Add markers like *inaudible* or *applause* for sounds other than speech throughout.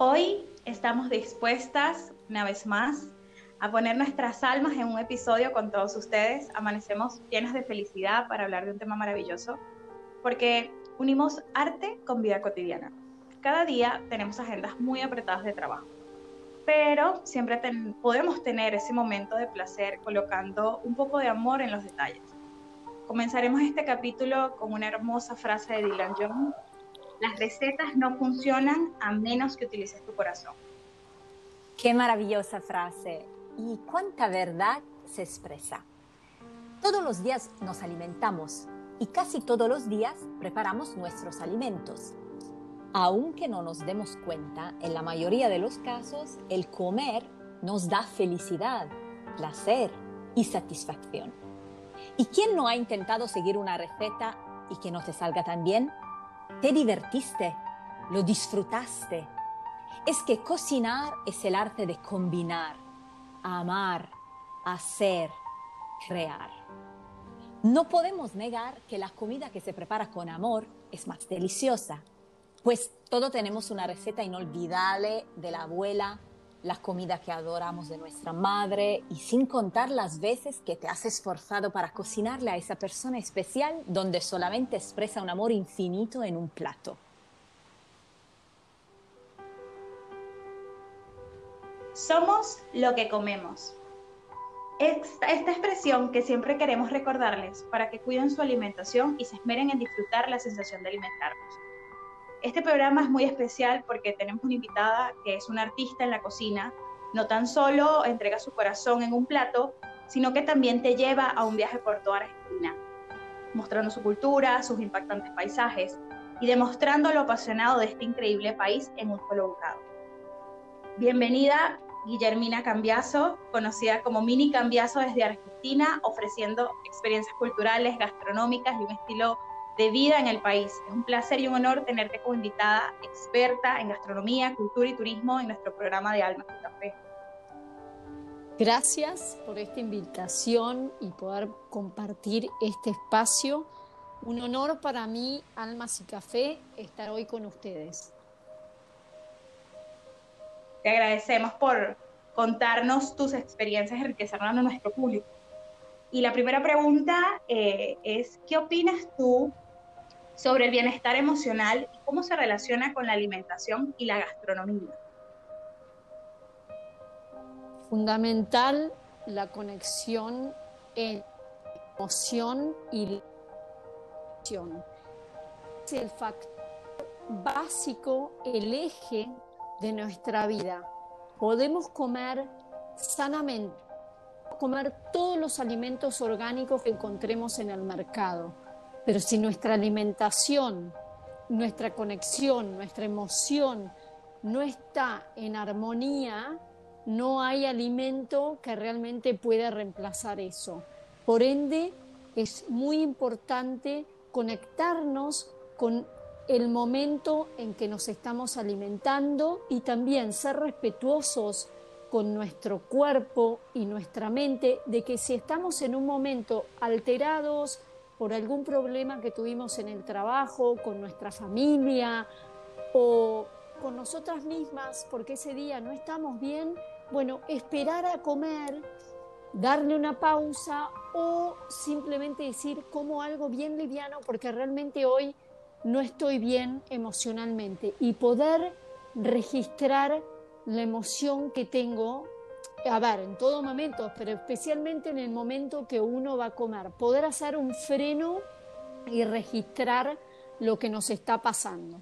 Hoy estamos dispuestas, una vez más, a poner nuestras almas en un episodio con todos ustedes. Amanecemos llenas de felicidad para hablar de un tema maravilloso, porque unimos arte con vida cotidiana. Cada día tenemos agendas muy apretadas de trabajo, pero siempre podemos tener ese momento de placer colocando un poco de amor en los detalles. Comenzaremos este capítulo con una hermosa frase de Dylan Jones. Las recetas no funcionan a menos que utilices tu corazón. Qué maravillosa frase y cuánta verdad se expresa. Todos los días nos alimentamos y casi todos los días preparamos nuestros alimentos. Aunque no nos demos cuenta, en la mayoría de los casos, el comer nos da felicidad, placer y satisfacción. ¿Y quién no ha intentado seguir una receta y que no te salga tan bien? Te divertiste, lo disfrutaste. Es que cocinar es el arte de combinar, amar, hacer, crear. No podemos negar que la comida que se prepara con amor es más deliciosa, pues todos tenemos una receta inolvidable de la abuela, la comida que adoramos de nuestra madre y sin contar las veces que te has esforzado para cocinarle a esa persona especial donde solamente expresa un amor infinito en un plato. Somos lo que comemos. Esta, esta, expresión que siempre queremos recordarles para que cuiden su alimentación y se esmeren en disfrutar la sensación de alimentarnos. Este programa es muy especial porque tenemos una invitada que es una artista en la cocina, no tan solo entrega su corazón en un plato, sino que también te lleva a un viaje por toda Argentina, mostrando su cultura, sus impactantes paisajes y demostrando lo apasionado de este increíble país en un solo bocado. Bienvenida Guillermina Cambiazo, conocida como Mini Cambiazo desde Argentina, ofreciendo experiencias culturales, gastronómicas y un estilo de vida en el país. Es un placer y un honor tenerte como invitada experta en gastronomía, cultura y turismo en nuestro programa de Almas y Café. Gracias por esta invitación y poder compartir este espacio. Un honor para mí, Almas y Café, estar hoy con ustedes. Te agradecemos por contarnos tus experiencias, enriquecernos a nuestro público. Y la primera pregunta eh, es, ¿qué opinas tú sobre el bienestar emocional y cómo se relaciona con la alimentación y la gastronomía. Fundamental la conexión en emoción y acción. Es el factor básico, el eje de nuestra vida. Podemos comer sanamente, comer todos los alimentos orgánicos que encontremos en el mercado pero si nuestra alimentación, nuestra conexión, nuestra emoción no está en armonía, no hay alimento que realmente pueda reemplazar eso. Por ende, es muy importante conectarnos con el momento en que nos estamos alimentando y también ser respetuosos con nuestro cuerpo y nuestra mente de que si estamos en un momento alterados, por algún problema que tuvimos en el trabajo, con nuestra familia o con nosotras mismas, porque ese día no estamos bien, bueno, esperar a comer, darle una pausa o simplemente decir como algo bien liviano porque realmente hoy no estoy bien emocionalmente y poder registrar la emoción que tengo a ver, en todo momento, pero especialmente en el momento que uno va a comer, poder hacer un freno y registrar lo que nos está pasando.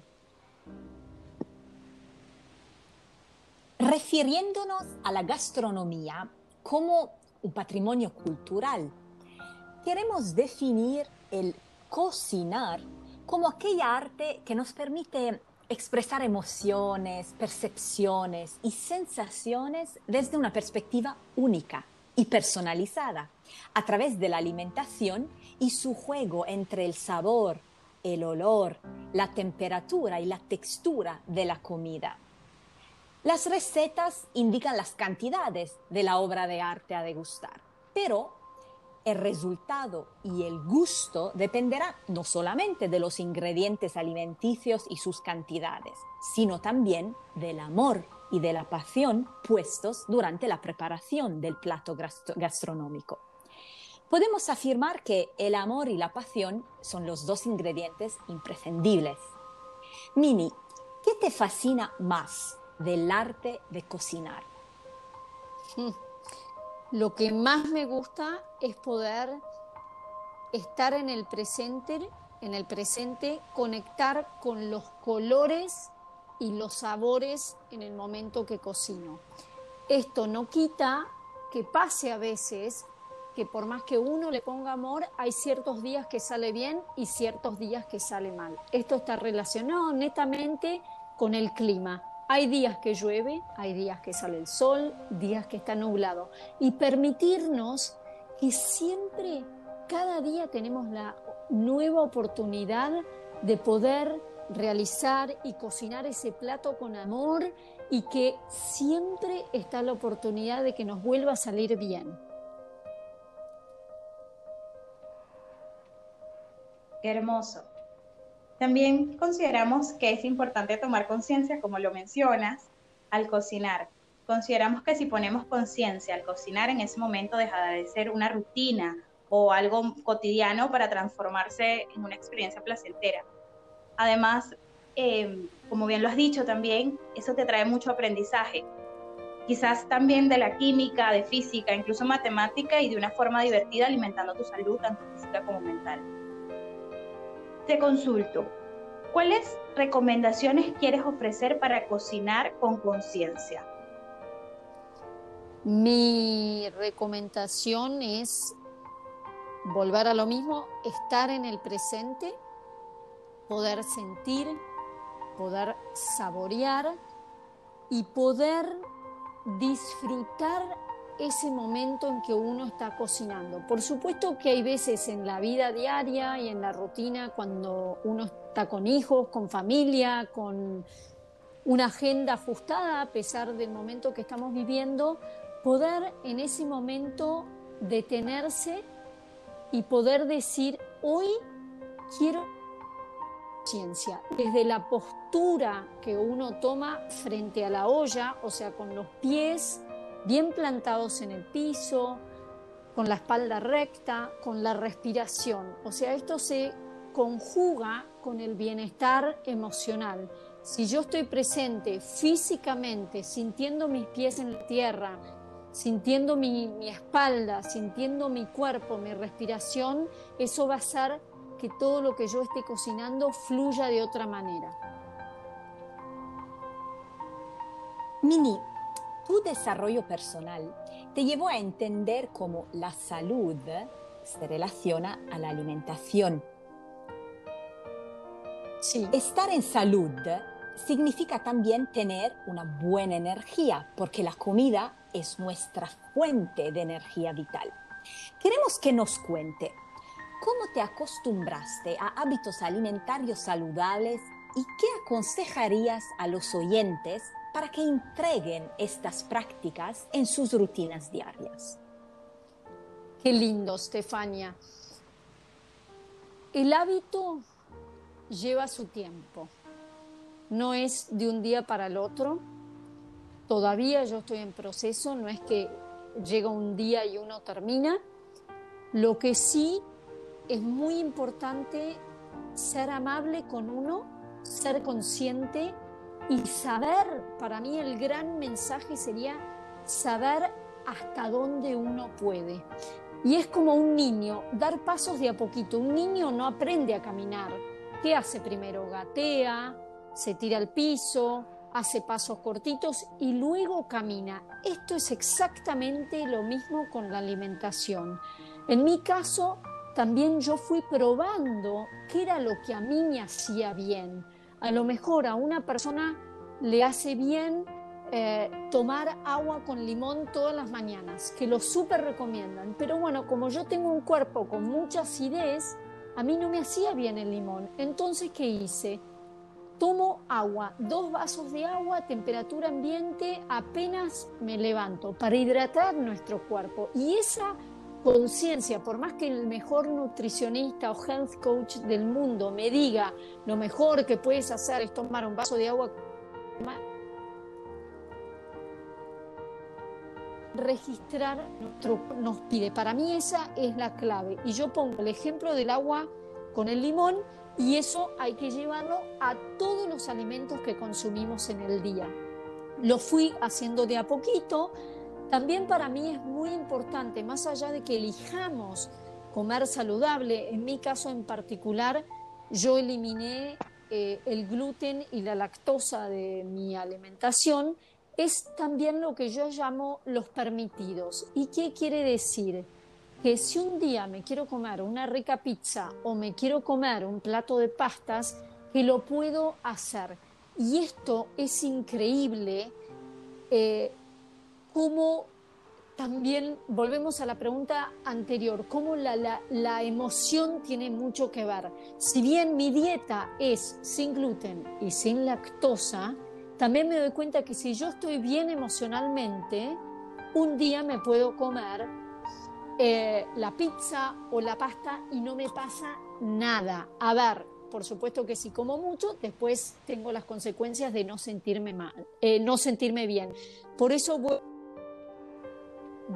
Refiriéndonos a la gastronomía como un patrimonio cultural, queremos definir el cocinar como aquella arte que nos permite expresar emociones, percepciones y sensaciones desde una perspectiva única y personalizada, a través de la alimentación y su juego entre el sabor, el olor, la temperatura y la textura de la comida. Las recetas indican las cantidades de la obra de arte a degustar, pero el resultado y el gusto dependerán no solamente de los ingredientes alimenticios y sus cantidades, sino también del amor y de la pasión puestos durante la preparación del plato gastronómico. Podemos afirmar que el amor y la pasión son los dos ingredientes imprescindibles. Mini, ¿qué te fascina más del arte de cocinar? Hmm. Lo que más me gusta es poder estar en el presente, en el presente, conectar con los colores y los sabores en el momento que cocino. Esto no quita que pase a veces que por más que uno le ponga amor, hay ciertos días que sale bien y ciertos días que sale mal. Esto está relacionado netamente con el clima. Hay días que llueve, hay días que sale el sol, días que está nublado. Y permitirnos que siempre, cada día tenemos la nueva oportunidad de poder realizar y cocinar ese plato con amor y que siempre está la oportunidad de que nos vuelva a salir bien. Hermoso. También consideramos que es importante tomar conciencia, como lo mencionas, al cocinar. Consideramos que si ponemos conciencia al cocinar, en ese momento deja de ser una rutina o algo cotidiano para transformarse en una experiencia placentera. Además, em, como bien lo has dicho también, eso te trae mucho aprendizaje. Quizás también de la química, de física, incluso matemática y de una forma divertida alimentando tu salud, tanto física como mental te consulto, ¿cuáles recomendaciones quieres ofrecer para cocinar con conciencia? Mi recomendación es volver a lo mismo, estar en el presente, poder sentir, poder saborear y poder disfrutar ese momento en que uno está cocinando. Por supuesto que hay veces en la vida diaria y en la rutina cuando uno está con hijos, con familia, con una agenda ajustada a pesar del momento que estamos viviendo, poder en ese momento detenerse y poder decir, hoy quiero ciencia, desde la postura que uno toma frente a la olla, o sea, con los pies bien plantados en el piso, con la espalda recta, con la respiración. O sea, esto se conjuga con el bienestar emocional. Si yo estoy presente físicamente, sintiendo mis pies en la tierra, sintiendo mi, espalda, sintiendo mi cuerpo, mi respiración, eso va a hacer que todo lo que yo esté cocinando fluya de otra manera. Mini, tu desarrollo personal te llevó a entender cómo la salud se relaciona a la alimentación. Sí. Estar en salud significa también tener una buena energía, porque la comida es nuestra fuente de energía vital. Queremos que nos cuente cómo te acostumbraste a hábitos alimentarios saludables y qué aconsejarías a los oyentes para que entreguen estas prácticas en sus rutinas diarias. Qué lindo, Stefania. El hábito lleva su tiempo, no es de un día para el otro. Todavía yo estoy en proceso, no es que llega un día y uno termina. Lo que sí es muy importante ser amable con uno, ser consciente y saber, para mí el gran mensaje sería saber hasta dónde uno puede. Y es como un niño, dar pasos de a poquito. Un niño no aprende a caminar. ¿Qué hace primero? Gatea, se tira al piso, hace pasos cortitos y luego camina. Esto es exactamente lo mismo con la alimentación. En mi caso, también yo fui probando qué era lo que a mí me hacía bien a lo mejor a una persona le hace bien eh, tomar agua con limón todas las mañanas, que lo súper recomiendan. Pero bueno, como yo tengo un cuerpo con mucha acidez, a mí no me hacía bien el limón. Entonces, ¿qué hice? Tomo agua, dos vasos de agua, temperatura ambiente, apenas me levanto para hidratar nuestro cuerpo. Y esa conciencia, por más que el mejor nutricionista o health coach del mundo me diga lo mejor que puedes hacer es tomar un vaso de agua, registrar nos pide. Para mí esa es la clave. Y yo pongo el ejemplo del agua con el limón y eso hay que llevarlo a todos los alimentos que consumimos en el día. Lo fui haciendo de a poquito. También para mí es muy importante, más allá de que elijamos comer saludable, en mi caso en particular, yo eliminé eh, el gluten y la lactosa de mi alimentación es también lo que yo llamo los permitidos. ¿Y qué quiere decir? Que si un día me quiero comer una rica pizza o me quiero comer un plato de pastas, que lo puedo hacer. Y esto es increíble, eh, como también volvemos a la pregunta anterior, cómo la, la, la, emoción tiene mucho que ver. Si bien mi dieta es sin gluten y sin lactosa, también me doy cuenta que si yo estoy bien emocionalmente, un día me puedo comer eh, la pizza o la pasta y no me pasa nada. A ver, por supuesto que si como mucho, después tengo las consecuencias de no sentirme mal, eh, no sentirme bien. Por eso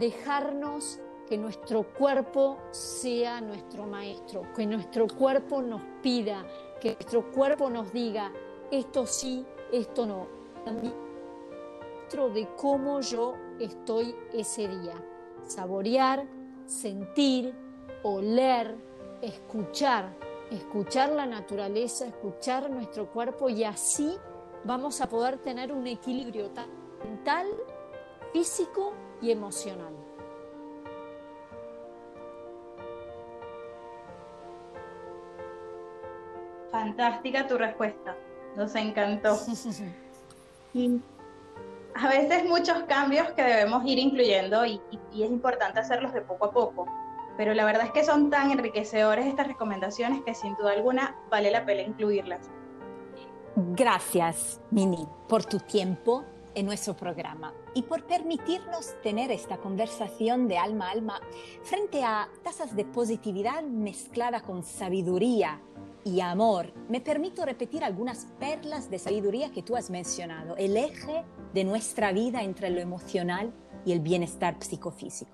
dejarnos que nuestro cuerpo sea nuestro maestro, que nuestro cuerpo nos pida, que nuestro cuerpo nos diga, esto sí, esto no. También de cómo yo estoy ese día. Saborear, sentir, oler, escuchar, escuchar la naturaleza, escuchar nuestro cuerpo y así vamos a poder tener un equilibrio mental, físico y emocional. Fantástica tu respuesta. Nos encantó. *laughs* Y a veces muchos cambios que debemos ir incluyendo y, es importante hacerlos de poco a poco. Pero la verdad es que son tan enriquecedores estas recomendaciones que sin duda alguna vale la pena incluirlas. Gracias, Mini, por tu tiempo en nuestro programa y por permitirnos tener esta conversación de alma a alma frente a tasas de positividad mezclada con sabiduría y amor, me permito repetir algunas perlas de sabiduría que tú has mencionado, el eje de nuestra vida entre lo emocional y el bienestar psicofísico.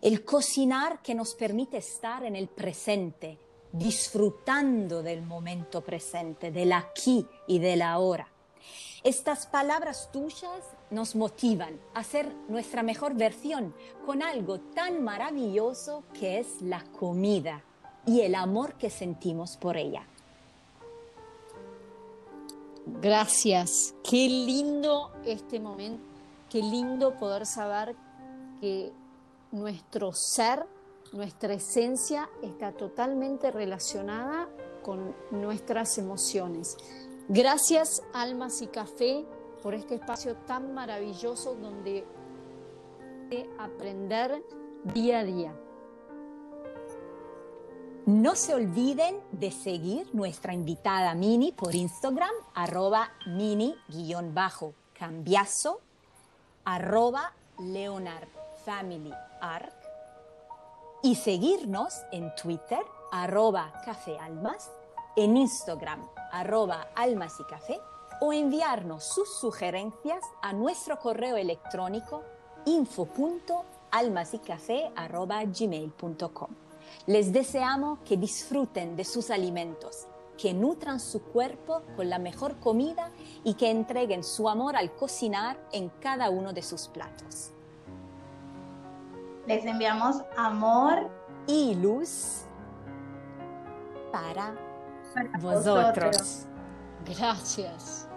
El cocinar que nos permite estar en el presente, disfrutando del momento presente, del aquí y del ahora. Estas palabras tuyas nos motivan a ser nuestra mejor versión con algo tan maravilloso que es la comida y el amor que sentimos por ella. Gracias, qué lindo este momento, qué lindo poder saber que nuestro ser, nuestra esencia está totalmente relacionada con nuestras emociones. Gracias Almas y Café por este espacio tan maravilloso donde aprender día a día. No se olviden de seguir nuestra invitada Mini por Instagram, arroba mini-cambiazo, arroba Leonard y seguirnos en Twitter, arroba Café Almas, en Instagram, arroba Almas y Café, o enviarnos sus sugerencias a nuestro correo electrónico info.almasycafé.gmail.com. Les deseamos que disfruten de sus alimentos, que nutran su cuerpo con la mejor comida y que entreguen su amor al cocinar en cada uno de sus platos. Les enviamos amor y luz para, vosotros. Gracias.